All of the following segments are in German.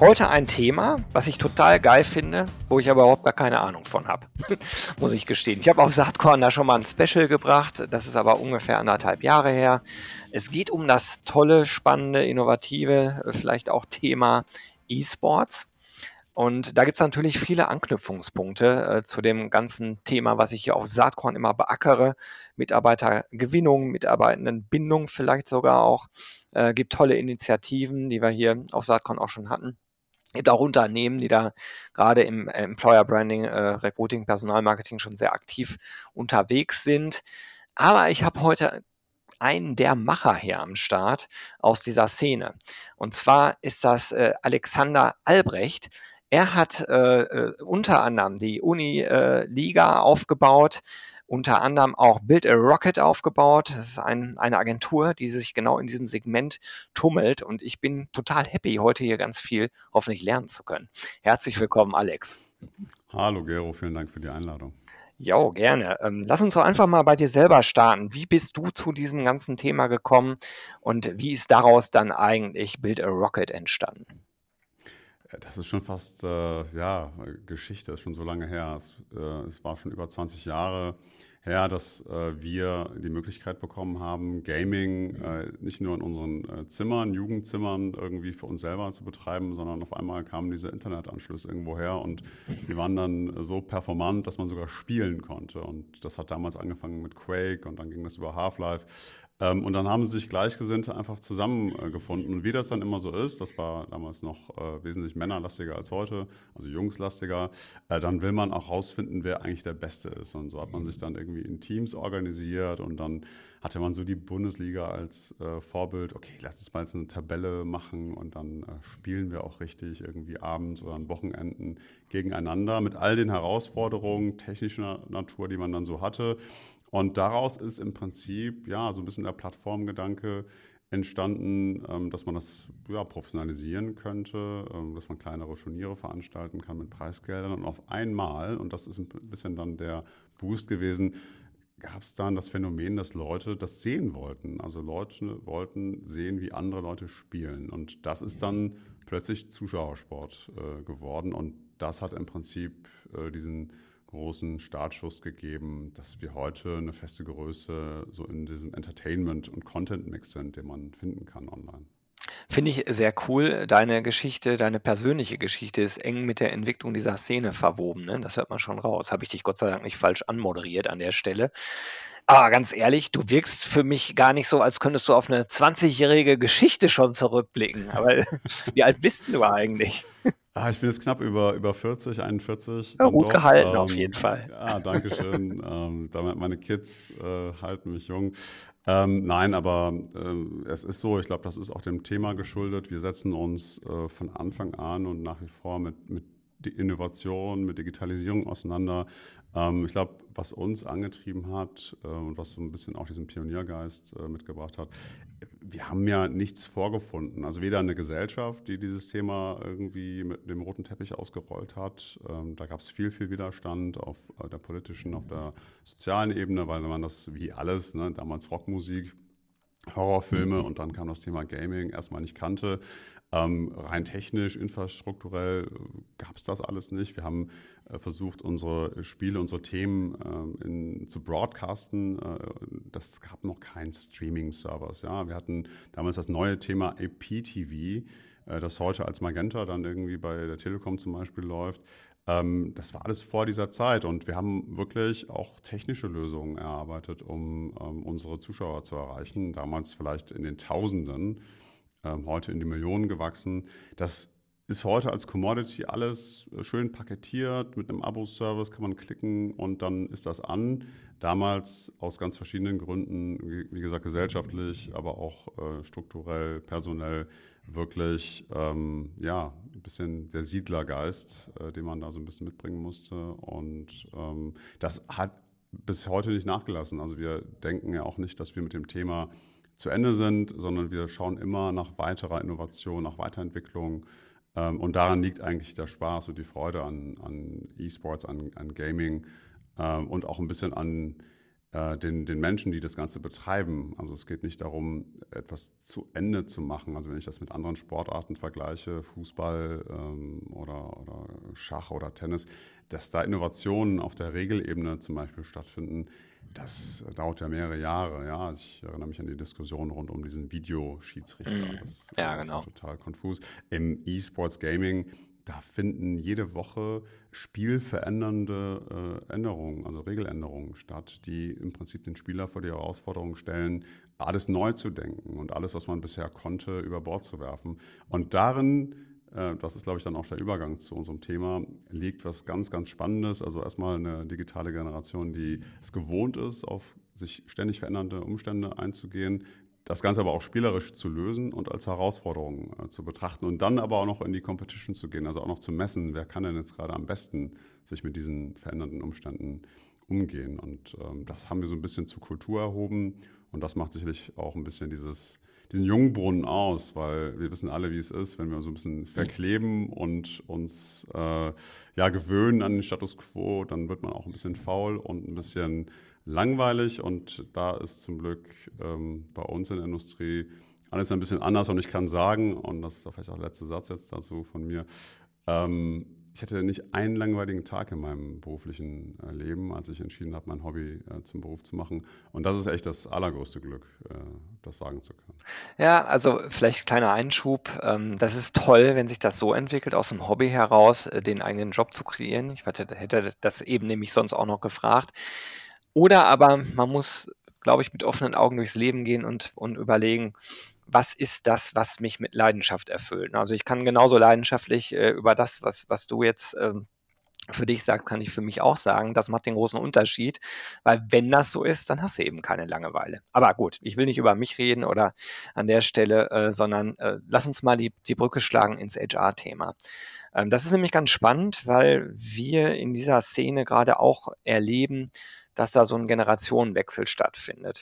Heute ein Thema, was ich total geil finde, wo ich aber überhaupt gar keine Ahnung von habe, muss ich gestehen. Ich habe auf Saatkorn da schon mal ein Special gebracht, das ist aber ungefähr anderthalb Jahre her. Es geht um das tolle, spannende, innovative, vielleicht auch Thema E-Sports. Und da gibt es natürlich viele Anknüpfungspunkte äh, zu dem ganzen Thema, was ich hier auf Saatkorn immer beackere. Mitarbeitergewinnung, Mitarbeitendenbindung vielleicht sogar auch. Äh, gibt tolle Initiativen, die wir hier auf Saatkorn auch schon hatten. Gibt auch Unternehmen, die da gerade im äh, Employer Branding, äh, Recruiting, Personalmarketing schon sehr aktiv unterwegs sind. Aber ich habe heute einen der Macher hier am Start aus dieser Szene. Und zwar ist das äh, Alexander Albrecht. Er hat äh, äh unter anderem die Uni-Liga äh, aufgebaut, unter anderem auch Build a Rocket aufgebaut. Das ist ein, eine Agentur, die sich genau in diesem Segment tummelt und ich bin total happy, heute hier ganz viel hoffentlich lernen zu können. Herzlich willkommen, Alex. Hallo, Gero, vielen Dank für die Einladung. Jo, gerne. Ähm, lass uns doch einfach mal bei dir selber starten. Wie bist du zu diesem ganzen Thema gekommen und wie ist daraus dann eigentlich Build a Rocket entstanden? Das ist schon fast, äh, ja, Geschichte, ist schon so lange her. Es, äh, es war schon über 20 Jahre her, dass äh, wir die Möglichkeit bekommen haben, Gaming äh, nicht nur in unseren äh, Zimmern, Jugendzimmern irgendwie für uns selber zu betreiben, sondern auf einmal kamen diese Internetanschlüsse irgendwo her und die waren dann so performant, dass man sogar spielen konnte. Und das hat damals angefangen mit Quake und dann ging das über Half-Life. Ähm, und dann haben sich Gleichgesinnte einfach zusammengefunden. Und wie das dann immer so ist, das war damals noch äh, wesentlich männerlastiger als heute, also jungslastiger, äh, dann will man auch rausfinden, wer eigentlich der Beste ist. Und so hat man sich dann irgendwie in Teams organisiert und dann hatte man so die Bundesliga als äh, Vorbild. Okay, lass uns mal jetzt eine Tabelle machen und dann äh, spielen wir auch richtig irgendwie abends oder an Wochenenden gegeneinander mit all den Herausforderungen technischer Natur, die man dann so hatte. Und daraus ist im Prinzip ja so ein bisschen der Plattformgedanke entstanden, ähm, dass man das ja, professionalisieren könnte, ähm, dass man kleinere Turniere veranstalten kann mit Preisgeldern. Und auf einmal, und das ist ein bisschen dann der Boost gewesen, gab es dann das Phänomen, dass Leute das sehen wollten. Also Leute wollten sehen, wie andere Leute spielen. Und das ist dann plötzlich Zuschauersport äh, geworden. Und das hat im Prinzip äh, diesen großen Startschuss gegeben, dass wir heute eine feste Größe so in diesem Entertainment- und Content-Mix sind, den man finden kann online. Finde ich sehr cool. Deine Geschichte, deine persönliche Geschichte ist eng mit der Entwicklung dieser Szene verwoben. Ne? Das hört man schon raus. Habe ich dich Gott sei Dank nicht falsch anmoderiert an der Stelle. Aber ganz ehrlich, du wirkst für mich gar nicht so, als könntest du auf eine 20-jährige Geschichte schon zurückblicken. Aber wie alt bist du eigentlich? Ah, ich bin jetzt knapp über, über 40, 41. Ja, gut doch. gehalten ähm, auf jeden Fall. Ja, danke schön. ähm, meine Kids äh, halten mich jung. Ähm, nein, aber äh, es ist so, ich glaube, das ist auch dem Thema geschuldet. Wir setzen uns äh, von Anfang an und nach wie vor mit, mit Innovation, mit Digitalisierung auseinander. Ähm, ich glaube, was uns angetrieben hat äh, und was so ein bisschen auch diesen Pioniergeist äh, mitgebracht hat, wir haben ja nichts vorgefunden. Also weder eine Gesellschaft, die dieses Thema irgendwie mit dem roten Teppich ausgerollt hat. Ähm, da gab es viel, viel Widerstand auf äh, der politischen, auf der sozialen Ebene, weil man das wie alles, ne, damals Rockmusik, Horrorfilme und dann kam das Thema Gaming erstmal nicht kannte. Ähm, rein technisch, infrastrukturell äh, gab es das alles nicht. Wir haben äh, versucht, unsere Spiele, unsere Themen äh, in, zu broadcasten. Äh, das gab noch keinen Streaming-Service. Ja? Wir hatten damals das neue Thema IPTV, äh, das heute als Magenta dann irgendwie bei der Telekom zum Beispiel läuft. Ähm, das war alles vor dieser Zeit und wir haben wirklich auch technische Lösungen erarbeitet, um ähm, unsere Zuschauer zu erreichen. Damals vielleicht in den Tausenden ähm, heute in die Millionen gewachsen. Das ist heute als Commodity alles äh, schön paketiert. Mit einem Abo-Service kann man klicken und dann ist das an. Damals aus ganz verschiedenen Gründen, wie gesagt, gesellschaftlich, aber auch äh, strukturell, personell, wirklich ähm, ja, ein bisschen der Siedlergeist, äh, den man da so ein bisschen mitbringen musste. Und ähm, das hat bis heute nicht nachgelassen. Also wir denken ja auch nicht, dass wir mit dem Thema zu Ende sind, sondern wir schauen immer nach weiterer Innovation, nach Weiterentwicklung. Ähm, und daran liegt eigentlich der Spaß und die Freude an, an E-Sports, an, an Gaming ähm, und auch ein bisschen an den, den Menschen, die das Ganze betreiben. Also es geht nicht darum, etwas zu Ende zu machen. Also wenn ich das mit anderen Sportarten vergleiche, Fußball ähm, oder, oder Schach oder Tennis, dass da Innovationen auf der Regelebene zum Beispiel stattfinden, das dauert ja mehrere Jahre. Ja, ich erinnere mich an die Diskussion rund um diesen Videoschiedsrichter. Mhm. Das, ja, das genau. ist total konfus. Im E-Sports Gaming da finden jede Woche spielverändernde äh, Änderungen, also Regeländerungen statt, die im Prinzip den Spieler vor die Herausforderung stellen, alles neu zu denken und alles, was man bisher konnte, über Bord zu werfen. Und darin, äh, das ist, glaube ich, dann auch der Übergang zu unserem Thema, liegt was ganz, ganz Spannendes. Also erstmal eine digitale Generation, die es gewohnt ist, auf sich ständig verändernde Umstände einzugehen, das Ganze aber auch spielerisch zu lösen und als Herausforderung äh, zu betrachten und dann aber auch noch in die Competition zu gehen, also auch noch zu messen, wer kann denn jetzt gerade am besten sich mit diesen verändernden Umständen umgehen. Und ähm, das haben wir so ein bisschen zur Kultur erhoben und das macht sicherlich auch ein bisschen dieses, diesen Jungbrunnen aus, weil wir wissen alle, wie es ist, wenn wir so ein bisschen verkleben und uns äh, ja gewöhnen an den Status quo, dann wird man auch ein bisschen faul und ein bisschen langweilig und da ist zum Glück ähm, bei uns in der Industrie alles ein bisschen anders und ich kann sagen, und das ist vielleicht auch der letzte Satz jetzt dazu von mir, ähm, ich hatte nicht einen langweiligen Tag in meinem beruflichen äh, Leben, als ich entschieden habe, mein Hobby äh, zum Beruf zu machen. Und das ist echt das allergrößte Glück, äh, das sagen zu können. Ja, also vielleicht kleiner Einschub. Ähm, das ist toll, wenn sich das so entwickelt, aus dem Hobby heraus den eigenen Job zu kreieren. Ich hätte das eben nämlich sonst auch noch gefragt. Oder aber man muss, glaube ich, mit offenen Augen durchs Leben gehen und, und überlegen, was ist das, was mich mit Leidenschaft erfüllt. Also ich kann genauso leidenschaftlich äh, über das, was, was du jetzt äh, für dich sagst, kann ich für mich auch sagen, das macht den großen Unterschied, weil wenn das so ist, dann hast du eben keine Langeweile. Aber gut, ich will nicht über mich reden oder an der Stelle, äh, sondern äh, lass uns mal die, die Brücke schlagen ins HR-Thema. Ähm, das ist nämlich ganz spannend, weil wir in dieser Szene gerade auch erleben, dass da so ein Generationenwechsel stattfindet.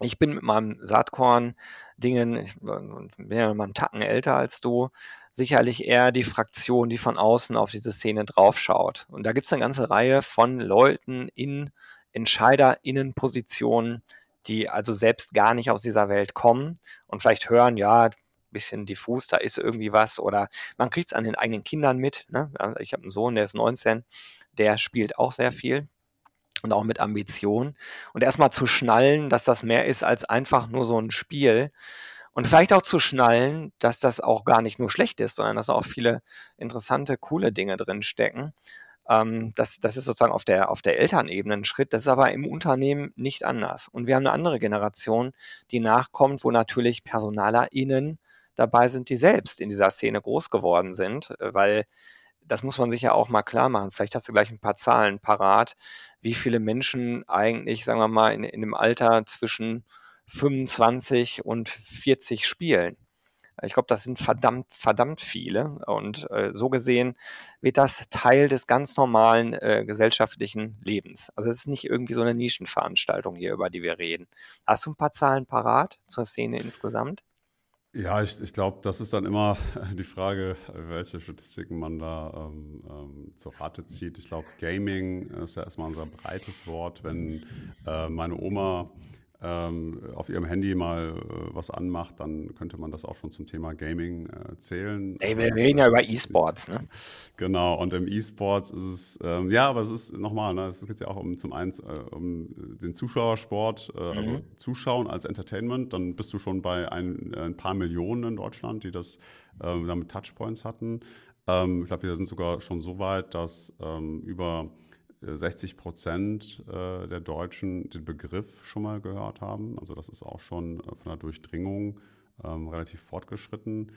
Ich bin mit meinem Saatkorn-Dingen, ich bin ja mal einen Tacken älter als du, sicherlich eher die Fraktion, die von außen auf diese Szene draufschaut. Und da gibt es eine ganze Reihe von Leuten in EntscheiderInnenpositionen, die also selbst gar nicht aus dieser Welt kommen und vielleicht hören, ja, bisschen diffus, da ist irgendwie was oder man kriegt es an den eigenen Kindern mit. Ne? Ich habe einen Sohn, der ist 19, der spielt auch sehr viel und auch mit Ambition. Und erstmal zu schnallen, dass das mehr ist als einfach nur so ein Spiel. Und vielleicht auch zu schnallen, dass das auch gar nicht nur schlecht ist, sondern dass auch viele interessante, coole Dinge drin stecken. Ähm, das, das ist sozusagen auf der, auf der Elternebene ein Schritt. Das ist aber im Unternehmen nicht anders. Und wir haben eine andere Generation, die nachkommt, wo natürlich PersonalerInnen dabei sind, die selbst in dieser Szene groß geworden sind, weil das muss man sich ja auch mal klar machen. Vielleicht hast du gleich ein paar Zahlen parat, wie viele Menschen eigentlich, sagen wir mal, in, in dem Alter zwischen 25 und 40 spielen. Ich glaube, das sind verdammt, verdammt viele. Und äh, so gesehen wird das Teil des ganz normalen äh, gesellschaftlichen Lebens. Also es ist nicht irgendwie so eine Nischenveranstaltung hier, über die wir reden. Hast du ein paar Zahlen parat zur Szene insgesamt? Ja, ich, ich glaube, das ist dann immer die Frage, welche Statistiken man da ähm, ähm, zur Rate zieht. Ich glaube, Gaming ist ja erstmal unser breites Wort. Wenn äh, meine Oma auf ihrem Handy mal äh, was anmacht, dann könnte man das auch schon zum Thema Gaming äh, zählen. Ey, wir reden ja über E-Sports, ne? Genau, und im E-Sports ist es, ähm, ja, aber es ist nochmal, ne, es geht ja auch um zum einen äh, um den Zuschauersport, äh, also mhm. Zuschauen als Entertainment, dann bist du schon bei ein, ein paar Millionen in Deutschland, die das ähm, damit Touchpoints hatten. Ähm, ich glaube, wir sind sogar schon so weit, dass ähm, über 60 Prozent äh, der Deutschen den Begriff schon mal gehört haben. Also das ist auch schon äh, von der Durchdringung ähm, relativ fortgeschritten.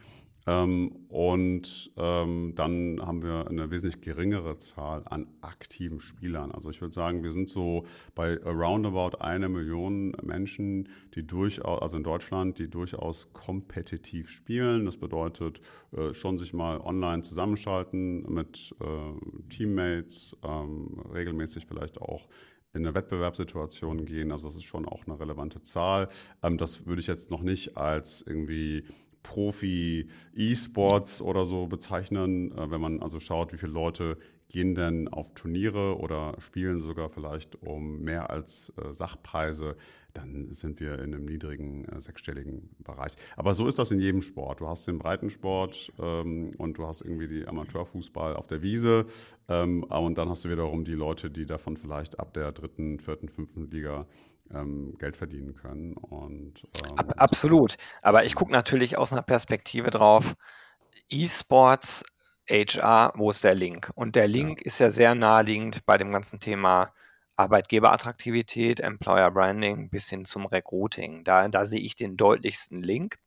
Ähm, und ähm, dann haben wir eine wesentlich geringere Zahl an aktiven Spielern. Also ich würde sagen, wir sind so bei roundabout eine Million Menschen, die durchaus, also in Deutschland, die durchaus kompetitiv spielen. Das bedeutet äh, schon sich mal online zusammenschalten mit äh, Teammates, ähm, regelmäßig vielleicht auch in eine Wettbewerbssituation gehen. Also das ist schon auch eine relevante Zahl. Das würde ich jetzt noch nicht als irgendwie Profi-E-Sports oder so bezeichnen, äh, wenn man also schaut, wie viele Leute gehen denn auf Turniere oder spielen sogar vielleicht um mehr als äh, Sachpreise, dann sind wir in einem niedrigen äh, sechsstelligen Bereich. Aber so ist das in jedem Sport. Du hast den Breitensport ähm, und du hast irgendwie die Amateurfußball auf der Wiese ähm, und dann hast du wiederum die Leute, die davon vielleicht ab der dritten, vierten, fünften Liga Geld verdienen können. Und, ähm, Ab, absolut. Aber ich gucke natürlich aus einer Perspektive drauf, E-Sports, HR, wo ist der Link? Und der Link ja. ist ja sehr naheliegend bei dem ganzen Thema Arbeitgeberattraktivität, Employer Branding bis hin zum Recruiting. Da, da sehe ich den deutlichsten Link.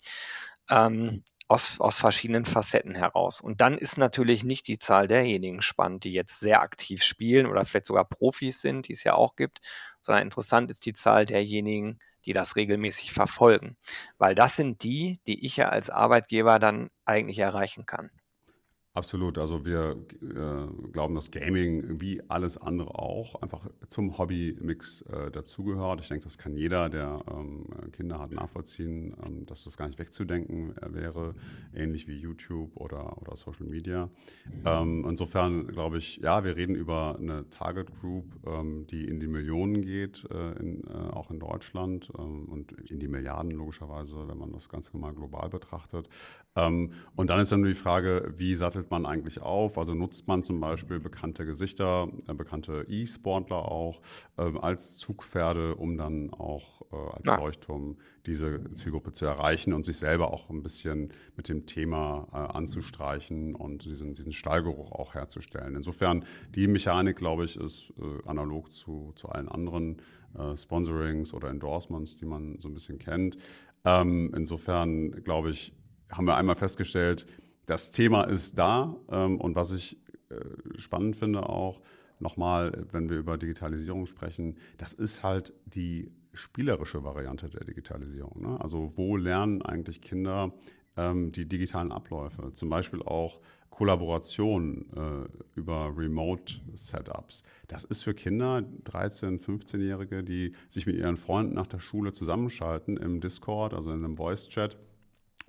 Ähm, aus, aus verschiedenen Facetten heraus. Und dann ist natürlich nicht die Zahl derjenigen spannend, die jetzt sehr aktiv spielen oder vielleicht sogar Profis sind, die es ja auch gibt, sondern interessant ist die Zahl derjenigen, die das regelmäßig verfolgen. Weil das sind die, die ich ja als Arbeitgeber dann eigentlich erreichen kann. Absolut. Also wir äh, glauben, dass Gaming wie alles andere auch einfach zum Hobby-Mix äh, dazugehört. Ich denke, das kann jeder, der ähm, Kinder hat, nachvollziehen, ähm, dass das gar nicht wegzudenken äh, wäre, ähnlich wie YouTube oder, oder Social Media. Ähm, insofern glaube ich, ja, wir reden über eine Target Group, ähm, die in die Millionen geht, äh, in, äh, auch in Deutschland ähm, und in die Milliarden logischerweise, wenn man das Ganze mal global betrachtet. Ähm, und dann ist dann nur die Frage, wie sattelt sattelt man eigentlich auf? Also nutzt man zum Beispiel bekannte Gesichter, äh, bekannte E-Sportler auch äh, als Zugpferde, um dann auch äh, als ja. Leuchtturm diese Zielgruppe zu erreichen und sich selber auch ein bisschen mit dem Thema äh, anzustreichen und diesen, diesen Stallgeruch auch herzustellen. Insofern, die Mechanik, glaube ich, ist äh, analog zu, zu allen anderen Sponsorings oder Endorsements, die man so ein bisschen kennt. Ähm, insofern, glaube ich, haben wir einmal festgestellt, das Thema ist da ähm, und was ich äh, spannend finde auch, nochmal, wenn wir über Digitalisierung sprechen, das ist halt die spielerische Variante der Digitalisierung. Ne? Also wo lernen eigentlich Kinder ähm, die digitalen Abläufe? Zum Beispiel auch Kollaboration äh, über Remote-Setups. Das ist für Kinder, 13-, 15-Jährige, die sich mit ihren Freunden nach der Schule zusammenschalten im Discord, also in einem Voice-Chat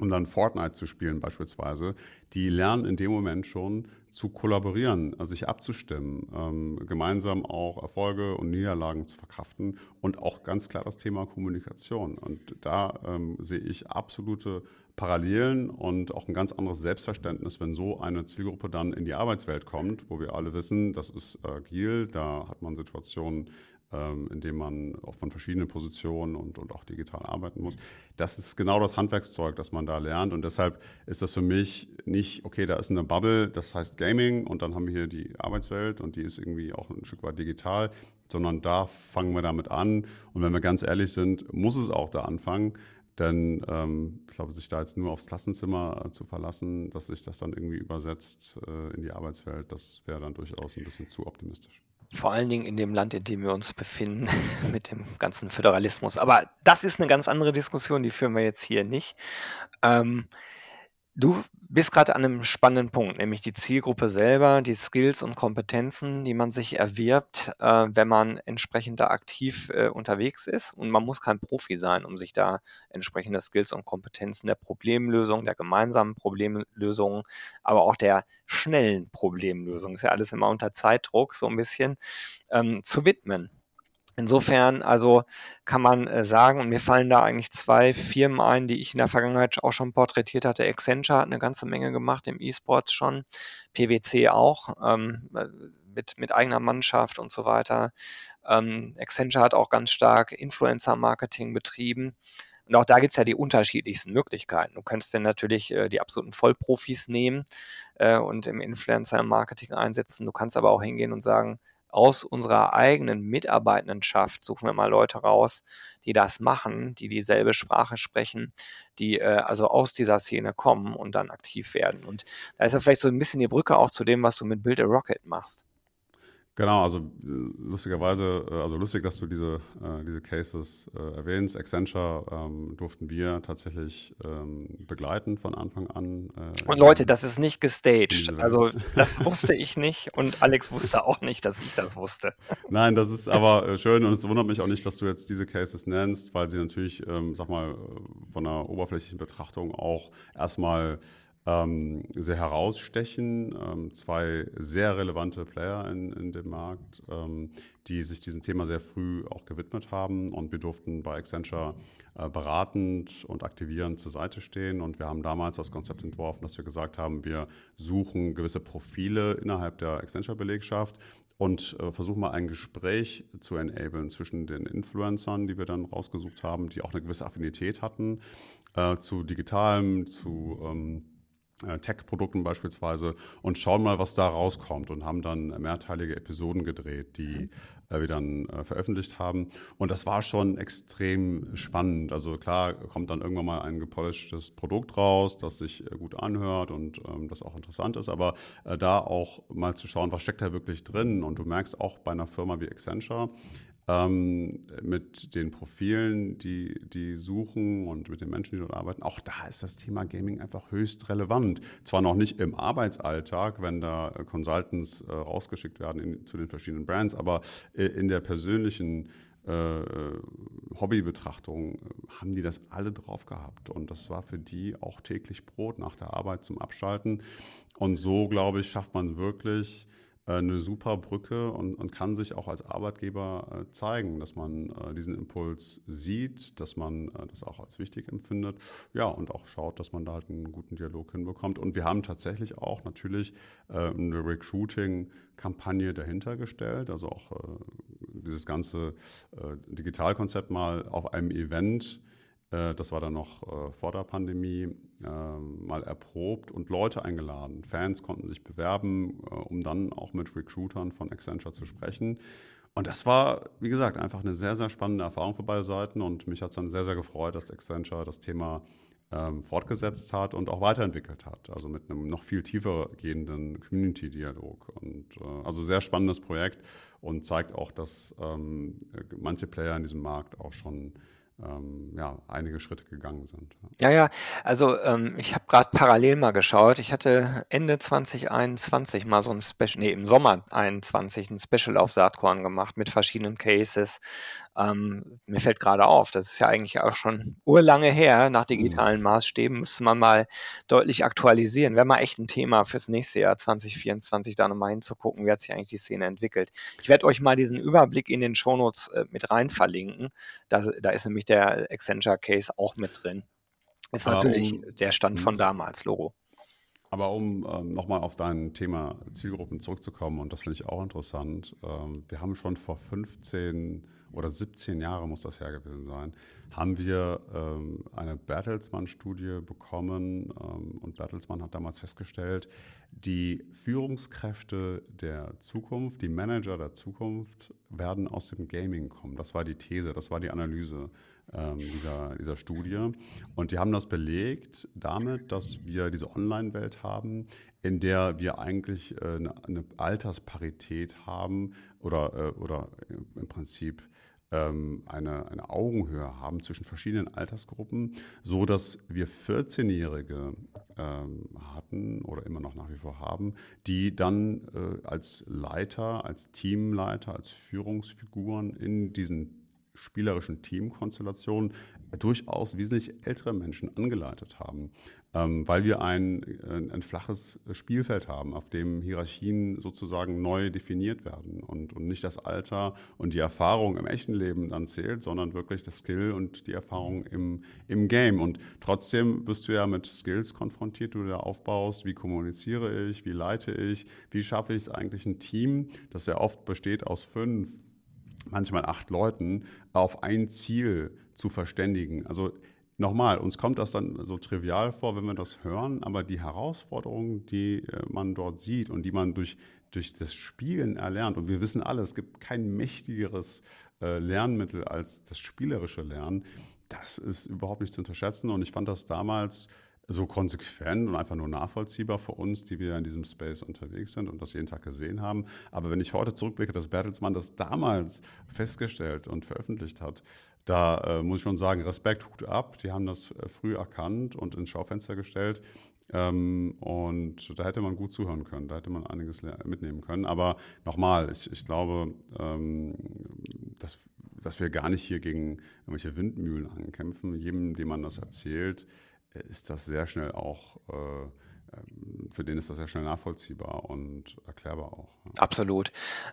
um dann Fortnite zu spielen beispielsweise, die lernen in dem Moment schon zu kollaborieren, also sich abzustimmen, ähm, gemeinsam auch Erfolge und Niederlagen zu verkraften und auch ganz klar das Thema Kommunikation. Und da ähm, sehe ich absolute Parallelen und auch ein ganz anderes Selbstverständnis, wenn so eine Zielgruppe dann in die Arbeitswelt kommt, wo wir alle wissen, das ist agil, da hat man Situationen, ähm, in dem man auch von verschiedenen Positionen und, und auch digital arbeiten muss. Das ist genau das Handwerkszeug, das man da lernt. Und deshalb ist das für mich nicht, okay, da ist eine Bubble, das heißt Gaming und dann haben wir hier die Arbeitswelt und die ist irgendwie auch ein Stück weit digital, sondern da fangen wir damit an. Und wenn wir ganz ehrlich sind, muss es auch da anfangen. Denn ähm, ich glaube, sich da jetzt nur aufs Klassenzimmer äh, zu verlassen, dass sich das dann irgendwie übersetzt äh, in die Arbeitswelt, das wäre dann durchaus ein bisschen zu optimistisch. Vor allen Dingen in dem Land, in dem wir uns befinden, mit dem ganzen Föderalismus. Aber das ist eine ganz andere Diskussion, die führen wir jetzt hier nicht. Ähm, Du bist gerade an einem spannenden Punkt, nämlich die Zielgruppe selber, die Skills und Kompetenzen, die man sich erwirbt, äh, wenn man entsprechend da aktiv äh, unterwegs ist. Und man muss kein Profi sein, um sich da entsprechende Skills und Kompetenzen der Problemlösung, der gemeinsamen Problemlösung, aber auch der schnellen Problemlösung, ist ja alles immer unter Zeitdruck so ein bisschen, ähm, zu widmen. Insofern, also kann man äh, sagen, und mir fallen da eigentlich zwei Firmen ein, die ich in der Vergangenheit auch schon porträtiert hatte. Accenture hat eine ganze Menge gemacht im E-Sports schon, PwC auch, ähm, äh, mit, mit eigener Mannschaft und so weiter. Ähm, Accenture hat auch ganz stark Influencer-Marketing betrieben. Und auch da gibt es ja die unterschiedlichsten Möglichkeiten. Du könntest dann natürlich äh, die absoluten Vollprofis nehmen äh, und im Influencer-Marketing einsetzen. Du kannst aber auch hingehen und sagen, aus unserer eigenen Mitarbeitendenschaft suchen wir mal Leute raus, die das machen, die dieselbe Sprache sprechen, die äh, also aus dieser Szene kommen und dann aktiv werden. Und da ist ja vielleicht so ein bisschen die Brücke auch zu dem, was du mit Build a Rocket machst. Genau, also äh, lustigerweise, äh, also lustig, dass du diese, äh, diese Cases äh, erwähnst. Accenture ähm, durften wir tatsächlich ähm, begleiten von Anfang an. Äh, und Leute, das ist nicht gestaged. Also das wusste ich nicht und Alex wusste auch nicht, dass ich das wusste. Nein, das ist aber äh, schön und es wundert mich auch nicht, dass du jetzt diese Cases nennst, weil sie natürlich, ähm, sag mal, von der oberflächlichen Betrachtung auch erstmal ähm, sehr herausstechen. Ähm, zwei sehr relevante Player in, in dem Markt, ähm, die sich diesem Thema sehr früh auch gewidmet haben. Und wir durften bei Accenture äh, beratend und aktivierend zur Seite stehen. Und wir haben damals das Konzept entworfen, dass wir gesagt haben, wir suchen gewisse Profile innerhalb der Accenture-Belegschaft und äh, versuchen mal ein Gespräch zu enablen zwischen den Influencern, die wir dann rausgesucht haben, die auch eine gewisse Affinität hatten äh, zu digitalem, zu ähm, äh, Tech-Produkten beispielsweise und schauen mal, was da rauskommt und haben dann mehrteilige Episoden gedreht, die äh, wir dann äh, veröffentlicht haben. Und das war schon extrem spannend. Also klar kommt dann irgendwann mal ein gepolischtes Produkt raus, das sich äh, gut anhört und ähm, das auch interessant ist, aber äh, da auch mal zu schauen, was steckt da wirklich drin. Und du merkst auch bei einer Firma wie Accenture, ähm, mit den Profilen, die, die suchen und mit den Menschen, die dort arbeiten. Auch da ist das Thema Gaming einfach höchst relevant. Zwar noch nicht im Arbeitsalltag, wenn da Consultants äh, rausgeschickt werden in, zu den verschiedenen Brands, aber äh, in der persönlichen äh, Hobbybetrachtung haben die das alle drauf gehabt. Und das war für die auch täglich Brot nach der Arbeit zum Abschalten. Und so, glaube ich, schafft man wirklich äh, eine super Brücke und, und, kann sich auch als Arbeitgeber äh, zeigen, dass man äh, diesen Impuls sieht, dass man äh, das auch als wichtig empfindet. Ja, und auch schaut, dass man da halt einen guten Dialog hinbekommt. Und wir haben tatsächlich auch natürlich äh, eine Recruiting-Kampagne dahinter gestellt, also auch äh, dieses ganze Digitalkonzept mal auf einem Event äh, das war dann noch äh, vor der Pandemie, ähm, mal erprobt und Leute eingeladen. Fans konnten sich bewerben, äh, um dann auch mit Recruitern von Accenture zu sprechen. Und das war, wie gesagt, einfach eine sehr, sehr spannende Erfahrung für beide Seiten. Und mich hat es dann sehr, sehr gefreut, dass Accenture das Thema ähm, fortgesetzt hat und auch weiterentwickelt hat. Also mit einem noch viel tiefer gehenden Community-Dialog. Und äh, also sehr spannendes Projekt und zeigt auch, dass ähm, manche Player in diesem Markt auch schon ähm, ja, einige Schritte gegangen sind. Ja, ja, also ähm, ich habe gerade parallel mal geschaut. Ich hatte Ende 2021 mal so ein Special, nee, im Sommer 21 ein Special auf Saatkorn gemacht mit verschiedenen Cases. Ähm, mir fällt gerade auf, das ist ja eigentlich auch schon urlange her. Nach mhm. digitalen Maßstäben müsste man mal deutlich aktualisieren. Wäre mal echt ein Thema fürs nächste Jahr 2024, da nochmal hinzugucken, wie hat sich eigentlich die Szene entwickelt. Ich werde euch mal diesen Überblick in den Shownotes äh, mit rein verlinken. Da, da ist nämlich der Accenture Case auch mit drin. Ist natürlich um, der Stand von damals, Logo. Aber um ähm, nochmal auf dein Thema Zielgruppen zurückzukommen, und das finde ich auch interessant, ähm, wir haben schon vor 15 oder 17 Jahre muss das her gewesen sein, haben wir ähm, eine Bertelsmann-Studie bekommen ähm, und Bertelsmann hat damals festgestellt, die Führungskräfte der Zukunft, die Manager der Zukunft werden aus dem Gaming kommen. Das war die These, das war die Analyse ähm, dieser, dieser Studie. Und die haben das belegt damit, dass wir diese Online-Welt haben, in der wir eigentlich äh, eine, eine, Altersparität haben oder, äh, oder im Prinzip ähm, eine, eine Augenhöhe haben zwischen verschiedenen Altersgruppen, so dass wir 14-Jährige ähm, hatten oder immer noch nach wie vor haben, die dann äh, als Leiter, als Teamleiter, als Führungsfiguren in diesen spielerischen Teamkonstellationen durchaus wesentlich ältere Menschen angeleitet haben, ähm, weil wir ein, ein, ein, flaches Spielfeld haben, auf dem Hierarchien sozusagen neu definiert werden und, und nicht das Alter und die Erfahrung im echten Leben dann zählt, sondern wirklich das Skill und die Erfahrung im, im Game. Und trotzdem bist du ja mit Skills konfrontiert, du da aufbaust. Wie kommuniziere ich? Wie leite ich? Wie schaffe ich es eigentlich ein Team, das ja oft besteht aus fünf manchmal acht Leuten auf ein Ziel zu verständigen. Also nochmal, uns kommt das dann so trivial vor, wenn wir das hören, aber die Herausforderungen, die äh, man dort sieht und die man durch, durch das Spielen erlernt, und wir wissen alle, es gibt kein mächtigeres äh, Lernmittel als das spielerische Lernen, das ist überhaupt nicht zu unterschätzen. Und ich fand das damals so konsequent und einfach nur nachvollziehbar für uns, die wir in diesem Space unterwegs sind und das jeden Tag gesehen haben. Aber wenn ich heute zurückblicke, dass Bertelsmann das damals festgestellt und veröffentlicht hat, da äh, muss ich schon sagen, Respekt, Hut ab. Die haben das äh, früh erkannt und ins Schaufenster gestellt. Ähm, und da hätte man gut zuhören können, da hätte man einiges mitnehmen können. Aber nochmal, ich, ich glaube, ähm, dass, dass wir gar nicht hier gegen irgendwelche Windmühlen ankämpfen. Jedem, dem man das erzählt, ist das sehr schnell auch, äh, ähm, für den ist das sehr schnell nachvollziehbar und erklärbar auch. Absolut.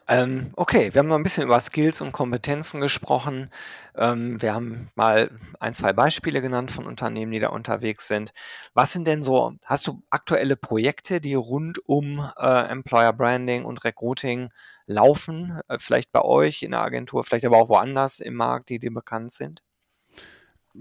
Ähm, okay, wir haben noch ein bisschen über Skills und Kompetenzen gesprochen. Ähm, wir haben mal ein, zwei Beispiele genannt von Unternehmen, die da unterwegs sind. Was sind denn so, hast du aktuelle Projekte, die rund um äh, Employer Branding und Recruiting laufen? Äh, vielleicht bei euch in der Agentur, vielleicht aber auch woanders im Markt, die dir bekannt sind?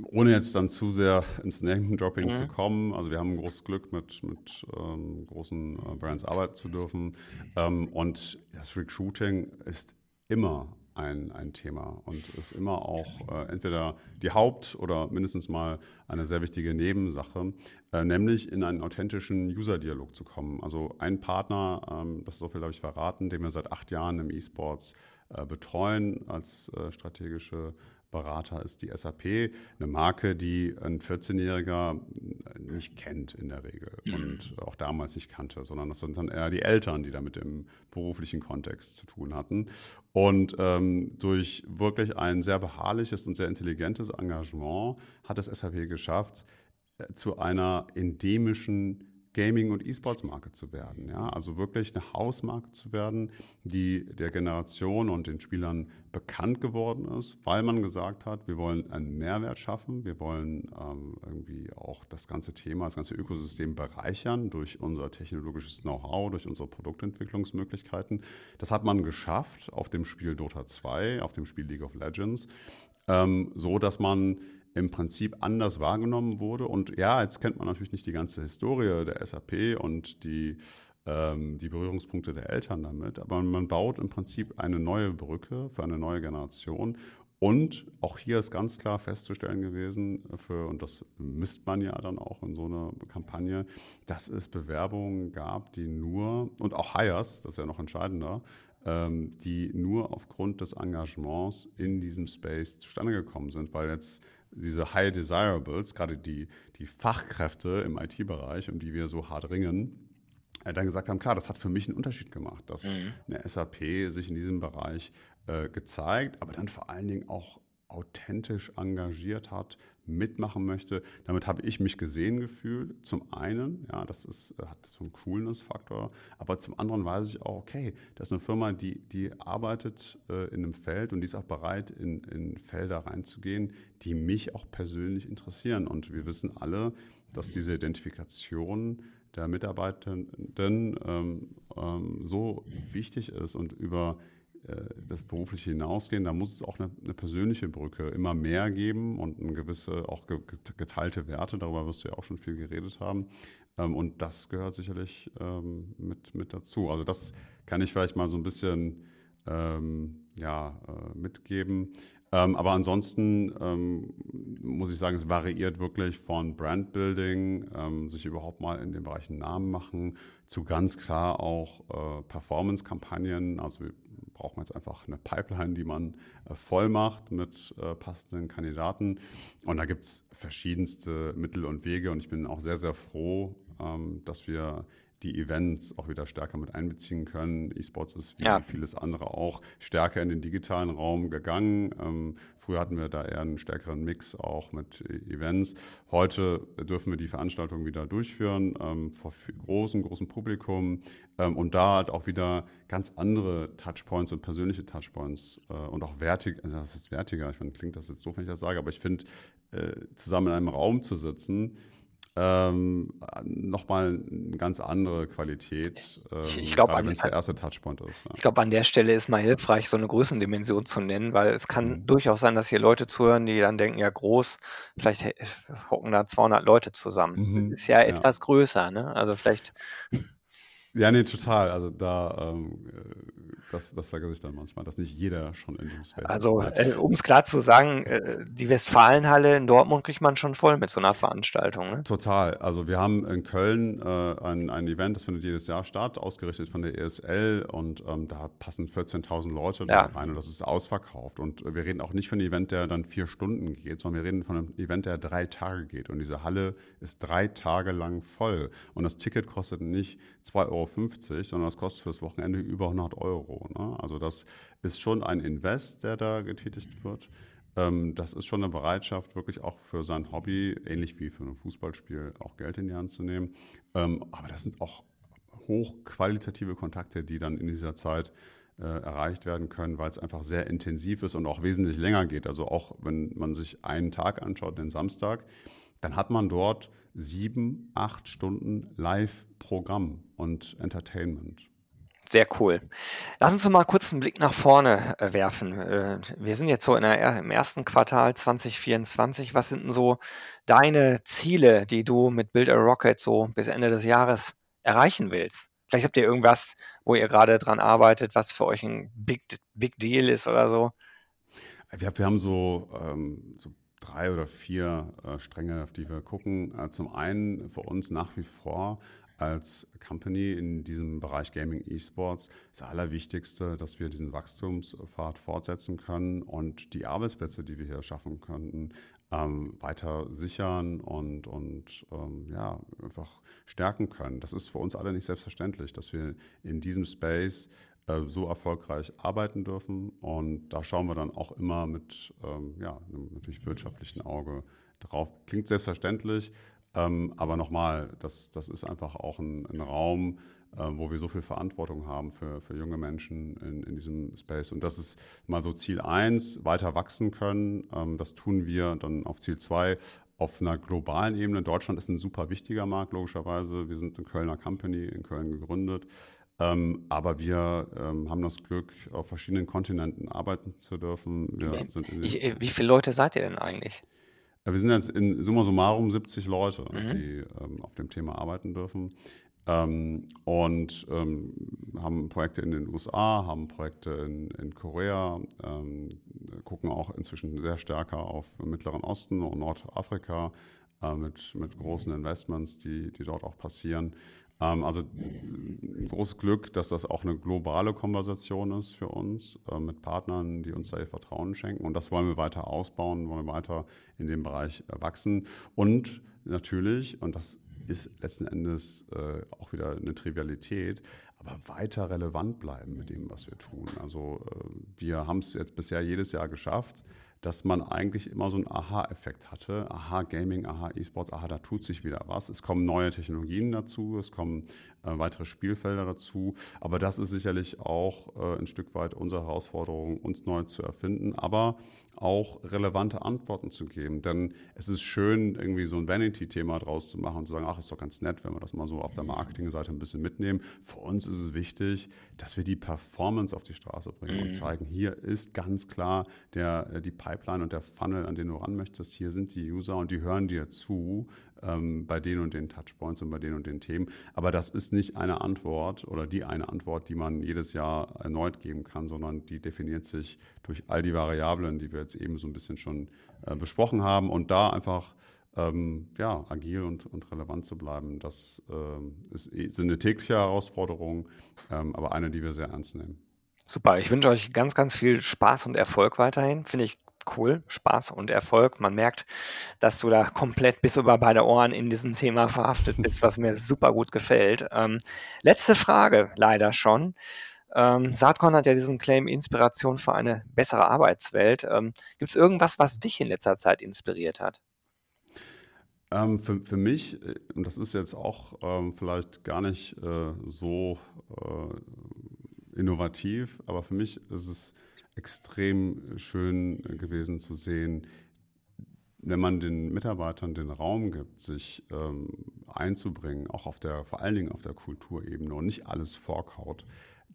Ohne jetzt dann zu sehr ins Name-Dropping mhm. zu kommen, also wir haben großes Glück, mit, mit ähm, großen äh, Brands arbeiten zu dürfen. Ähm, und das Recruiting ist immer ein, ein Thema und ist immer auch äh, entweder die Haupt- oder mindestens mal eine sehr wichtige Nebensache, äh, nämlich in einen authentischen User-Dialog zu kommen. Also ein Partner, ähm, das so viel habe ich verraten, den wir seit acht Jahren im E-Sports äh, betreuen als äh, strategische Berater ist die SAP, eine Marke, die ein 14-Jähriger nicht kennt in der Regel mhm. und auch damals nicht kannte, sondern das sind dann eher die Eltern, die damit im beruflichen Kontext zu tun hatten. Und ähm, durch wirklich ein sehr beharrliches und sehr intelligentes Engagement hat es SAP geschafft, äh, zu einer endemischen Gaming- und E-Sports-Marke zu werden. Ja? Also wirklich eine Hausmarke zu werden, die der Generation und den Spielern bekannt geworden ist, weil man gesagt hat, wir wollen einen Mehrwert schaffen, wir wollen ähm, irgendwie auch das ganze Thema, das ganze Ökosystem bereichern durch unser technologisches Know-how, durch unsere Produktentwicklungsmöglichkeiten. Das hat man geschafft auf dem Spiel Dota 2, auf dem Spiel League of Legends, ähm, so dass man im Prinzip anders wahrgenommen wurde. Und ja, jetzt kennt man natürlich nicht die ganze Historie der SAP und die, ähm, die Berührungspunkte der Eltern damit, aber man baut im Prinzip eine neue Brücke für eine neue Generation. Und auch hier ist ganz klar festzustellen gewesen, für, und das misst man ja dann auch in so einer Kampagne, dass es Bewerbungen gab, die nur, und auch Hires, das ist ja noch entscheidender, ähm, die nur aufgrund des Engagements in diesem Space zustande gekommen sind, weil jetzt diese High Desirables, gerade die, die Fachkräfte im IT-Bereich, um die wir so hart ringen, äh, dann gesagt haben, klar, das hat für mich einen Unterschied gemacht, dass mhm. eine SAP sich in diesem Bereich äh, gezeigt, aber dann vor allen Dingen auch authentisch engagiert hat, mitmachen möchte. Damit habe ich mich gesehen gefühlt. Zum einen, ja, das ist, hat so einen Coolness-Faktor, aber zum anderen weiß ich auch, okay, das ist eine Firma, die, die arbeitet äh, in einem Feld und die ist auch bereit, in, in Felder reinzugehen, die mich auch persönlich interessieren. Und wir wissen alle, dass diese Identifikation der Mitarbeitenden ähm, ähm, so wichtig ist und über das berufliche hinausgehen, da muss es auch eine, eine, persönliche Brücke immer mehr geben und eine gewisse, auch geteilte Werte, darüber wirst du ja auch schon viel geredet haben. Ähm, und das gehört sicherlich ähm, mit, mit dazu. Also das kann ich vielleicht mal so ein bisschen ähm, ja, äh, mitgeben. aber ansonsten muss ich sagen, es variiert wirklich von Brandbuilding, sich überhaupt mal in den Bereichen Namen machen, zu ganz klar auch äh, Performance-Kampagnen. Also wir braucht man jetzt einfach eine Pipeline, die man äh, voll macht mit äh, passenden Kandidaten. Und da gibt es verschiedenste Mittel und Wege. Und ich bin auch sehr, sehr froh, ähm, dass wir die Events auch wieder stärker mit einbeziehen können. E-Sports ist wie ja. vieles andere auch stärker in den digitalen Raum gegangen. Ähm, früher hatten wir da eher einen stärkeren Mix auch mit Events. Heute dürfen wir die Veranstaltung wieder durchführen ähm, vor großem, großem Publikum ähm, und da halt auch wieder ganz andere Touchpoints und persönliche Touchpoints äh, und auch wertig, also das ist wertiger, ich finde, klingt das jetzt so, wenn ich das sage, aber ich finde, äh, zusammen in einem Raum zu sitzen, ähm, nochmal eine ganz andere Qualität, ähm, ich glaube, wenn es der erste Touchpoint ist. Ja. Ich glaube, an der Stelle ist mal hilfreich, so eine Größendimension zu nennen, weil es kann mhm. durchaus sein, dass hier Leute zuhören, die dann denken, ja groß, vielleicht hocken da 200 Leute zusammen. Mhm. Das ist ja, ja etwas größer, ne? Also vielleicht ja, nee, total. Also da, ähm, äh, das, das vergesse ich dann manchmal, dass nicht jeder schon in dem Space also, ist. Also, äh, um es klar zu sagen, äh, die Westfalenhalle in Dortmund kriegt man schon voll mit so einer Veranstaltung. Ne? Total. Also wir haben in Köln äh, ein, ein Event, das findet jedes Jahr statt, ausgerichtet von der ESL und ähm, da passen 14.000 Leute ja. rein und das ist ausverkauft. Und wir reden auch nicht von einem Event, der dann vier Stunden geht, sondern wir reden von einem Event, der drei Tage geht. Und diese Halle ist drei Tage lang voll. Und das Ticket kostet nicht 2,50 Euro, sondern das kostet fürs Wochenende über 100 Euro. Ne? Also das ist schon ein Invest, der da getätigt wird. Ähm, das ist schon eine Bereitschaft, wirklich auch für sein Hobby, ähnlich wie für ein Fußballspiel, auch Geld in die Hand zu nehmen. Ähm, aber das sind auch hochqualitative Kontakte, die dann in dieser Zeit äh, erreicht werden können, weil es einfach sehr intensiv ist und auch wesentlich länger geht. Also auch wenn man sich einen Tag anschaut, den Samstag, dann hat man dort sieben, acht Stunden Live-Programm und Entertainment. Sehr cool. Lass uns mal kurz einen Blick nach vorne äh, werfen. Äh, wir sind jetzt so der, im ersten Quartal 2024. Was sind denn so deine Ziele, die du mit Build a Rocket so bis Ende des Jahres erreichen willst? Vielleicht habt ihr irgendwas, wo ihr gerade dran arbeitet, was für euch ein Big, Big Deal ist oder so. Wir, wir haben so, ähm, so drei oder vier äh, Stränge, auf die wir gucken. Äh, zum einen für uns nach wie vor als Company in diesem Bereich Gaming eSports das Allerwichtigste, dass wir diesen Wachstumspfad fortsetzen können und die Arbeitsplätze, die wir hier schaffen könnten, ähm, weiter sichern und, und ähm, ja, einfach stärken können. Das ist für uns alle nicht selbstverständlich, dass wir in diesem Space äh, so erfolgreich arbeiten dürfen. Und da schauen wir dann auch immer mit ähm, ja, einem natürlich wirtschaftlichen Auge drauf. Klingt selbstverständlich, ähm, aber nochmal, das, das ist einfach auch ein, ein Raum, äh, wo wir so viel Verantwortung haben für, für junge Menschen in, in diesem Space. Und das ist mal so Ziel 1, weiter wachsen können. Ähm, das tun wir dann auf Ziel 2 auf einer globalen Ebene. Deutschland ist ein super wichtiger Markt, logischerweise. Wir sind eine Kölner Company, in Köln gegründet. Ähm, aber wir ähm, haben das Glück, auf verschiedenen Kontinenten arbeiten zu dürfen. Ich, äh, wie viele Leute seid ihr denn eigentlich? Ja, wir sind jetzt in summa summarum 70 Leute, mhm. die ähm, auf dem Thema arbeiten dürfen. Ähm, und ähm, haben Projekte in den USA, haben Projekte in, in Korea, ähm, gucken auch inzwischen sehr stärker auf den Mittleren Osten und Nordafrika äh, mit, mit großen Investments, die, die dort auch passieren. Ähm, also großes Glück, dass das auch eine globale Konversation ist für uns äh, mit Partnern, die uns da ihr Vertrauen schenken. Und das wollen wir weiter ausbauen, wollen wir weiter in dem Bereich äh, wachsen. Und natürlich, und das ist letzten Endes äh, auch wieder eine Trivialität, aber weiter relevant bleiben mit dem, was wir tun. Also wir haben es jetzt bisher jedes Jahr geschafft, dass man eigentlich immer so einen Aha-Effekt hatte. Aha, Gaming, aha, E-Sports, aha, da tut sich wieder was. Es kommen neue Technologien dazu, es kommen äh, weitere Spielfelder dazu. Aber das ist sicherlich auch äh, ein Stück weit unsere Herausforderung, uns neu zu erfinden. Aber auch relevante Antworten zu geben. Denn es ist schön, irgendwie so ein Vanity-Thema draus zu machen und zu sagen, ach, ist doch ganz nett, wenn wir das mal so auf der Marketingseite ein bisschen mitnehmen. Für uns ist es wichtig, dass wir die Performance auf die Straße bringen mhm. und zeigen, hier ist ganz klar der, äh, die Pipeline und der Funnel, an den du ran möchtest. Hier sind die User und die hören dir zu ähm, bei den und den Touchpoints und bei den und den Themen. Aber das ist nicht eine Antwort oder die eine Antwort, die man jedes Jahr erneut geben kann, sondern die definiert sich durch all die Variablen, die wir jetzt eben so ein bisschen schon äh, besprochen haben. Und da einfach ähm, ja, agil und, und relevant zu bleiben, das äh, ist, ist eine tägliche Herausforderung, ähm, aber eine, die wir sehr ernst nehmen. Super, ich wünsche euch ganz, ganz viel Spaß und Erfolg weiterhin. Finde ich cool, Spaß und Erfolg. Man merkt, dass du da komplett bis über beide Ohren in diesem Thema verhaftet bist, was mir super gut gefällt. Ähm, letzte Frage, leider schon. Ähm, Saatkorn hat ja diesen Claim Inspiration für eine bessere Arbeitswelt. Ähm, Gibt es irgendwas, was dich in letzter Zeit inspiriert hat? Ähm, für, für mich, äh, und das ist jetzt auch ähm, vielleicht gar nicht äh, so äh, innovativ, aber für mich ist es extrem schön gewesen zu sehen, wenn man den Mitarbeitern den Raum gibt, sich ähm, einzubringen, auch auf der, vor allen Dingen auf der Kulturebene und nicht alles vorkaut,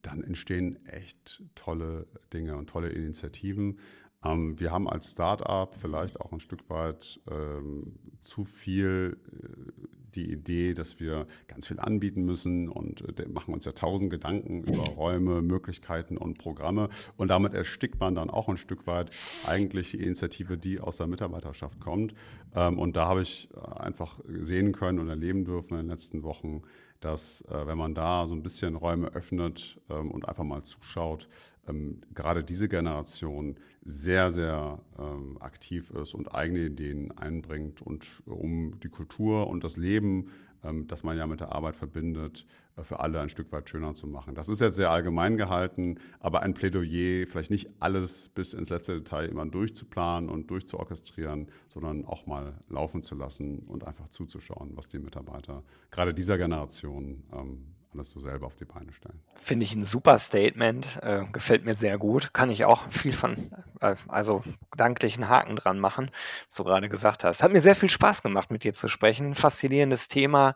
dann entstehen echt tolle Dinge und tolle Initiativen. Ähm, wir haben als Startup vielleicht auch ein Stück weit ähm, zu viel äh, die Idee, dass wir ganz viel anbieten müssen und äh, machen uns ja tausend Gedanken über Räume, Möglichkeiten und Programme. Und damit erstickt man dann auch ein Stück weit eigentlich die Initiative, die aus der Mitarbeiterschaft kommt. Ähm, und da habe ich äh, einfach sehen können und erleben dürfen in den letzten Wochen, dass äh, wenn man da so ein bisschen Räume öffnet ähm, und einfach mal zuschaut, ähm, gerade diese Generation sehr, sehr ähm, aktiv ist und eigene Ideen einbringt und um die Kultur und das Leben, ähm, das man ja mit der Arbeit verbindet, äh, für alle ein Stück weit schöner zu machen. Das ist jetzt sehr allgemein gehalten, aber ein Plädoyer, vielleicht nicht alles bis ins letzte Detail immer durchzuplanen und durchzuorchestrieren, sondern auch mal laufen zu lassen und einfach zuzuschauen, was die Mitarbeiter gerade dieser Generation ähm, alles so selber auf die Beine stellen. Finde ich ein super Statement, äh, gefällt mir sehr gut. Kann ich auch viel von, äh, also gedanklichen Haken dran machen, was du gerade gesagt hast. Hat mir sehr viel Spaß gemacht, mit dir zu sprechen. Faszinierendes Thema,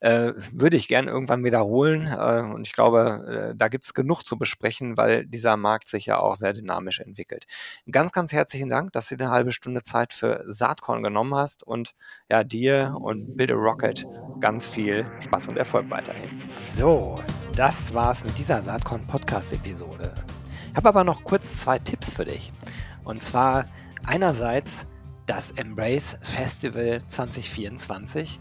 äh, würde ich gern irgendwann wiederholen. Äh, und ich glaube, äh, da gibt es genug zu besprechen, weil dieser Markt sich ja auch sehr dynamisch entwickelt. Ganz, ganz herzlichen Dank, dass du eine halbe Stunde Zeit für Saatkorn genommen hast und ja, dir und Build a Rocket ganz viel Spaß und Erfolg weiterhin. So, das war's mit dieser Saatkorn Podcast Episode. Ich habe aber noch kurz zwei Tipps für dich. Und zwar einerseits das Embrace Festival 2024.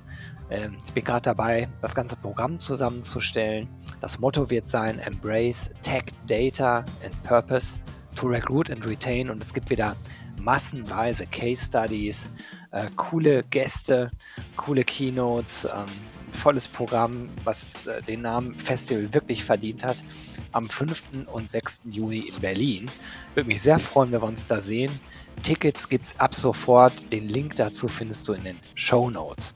Ähm, ich bin gerade dabei, das ganze Programm zusammenzustellen. Das Motto wird sein Embrace Tech, Data and Purpose to Recruit and Retain. Und es gibt wieder massenweise Case Studies, äh, coole Gäste, coole Keynotes, ähm, volles Programm, was äh, den Namen Festival wirklich verdient hat, am 5. und 6. Juni in Berlin. Würde mich sehr freuen, wenn wir uns da sehen. Tickets gibt es ab sofort. Den Link dazu findest du in den Show Notes.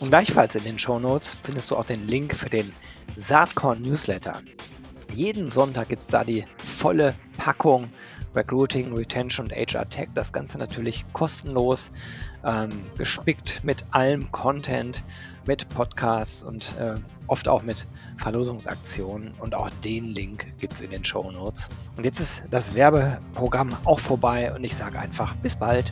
Und gleichfalls in den Show Notes findest du auch den Link für den Saatkorn Newsletter. Jeden Sonntag gibt es da die volle Packung Recruiting, Retention und HR Tech. Das Ganze natürlich kostenlos, ähm, gespickt mit allem Content, mit Podcasts und äh, oft auch mit Verlosungsaktionen. Und auch den Link gibt es in den Show Notes. Und jetzt ist das Werbeprogramm auch vorbei und ich sage einfach bis bald.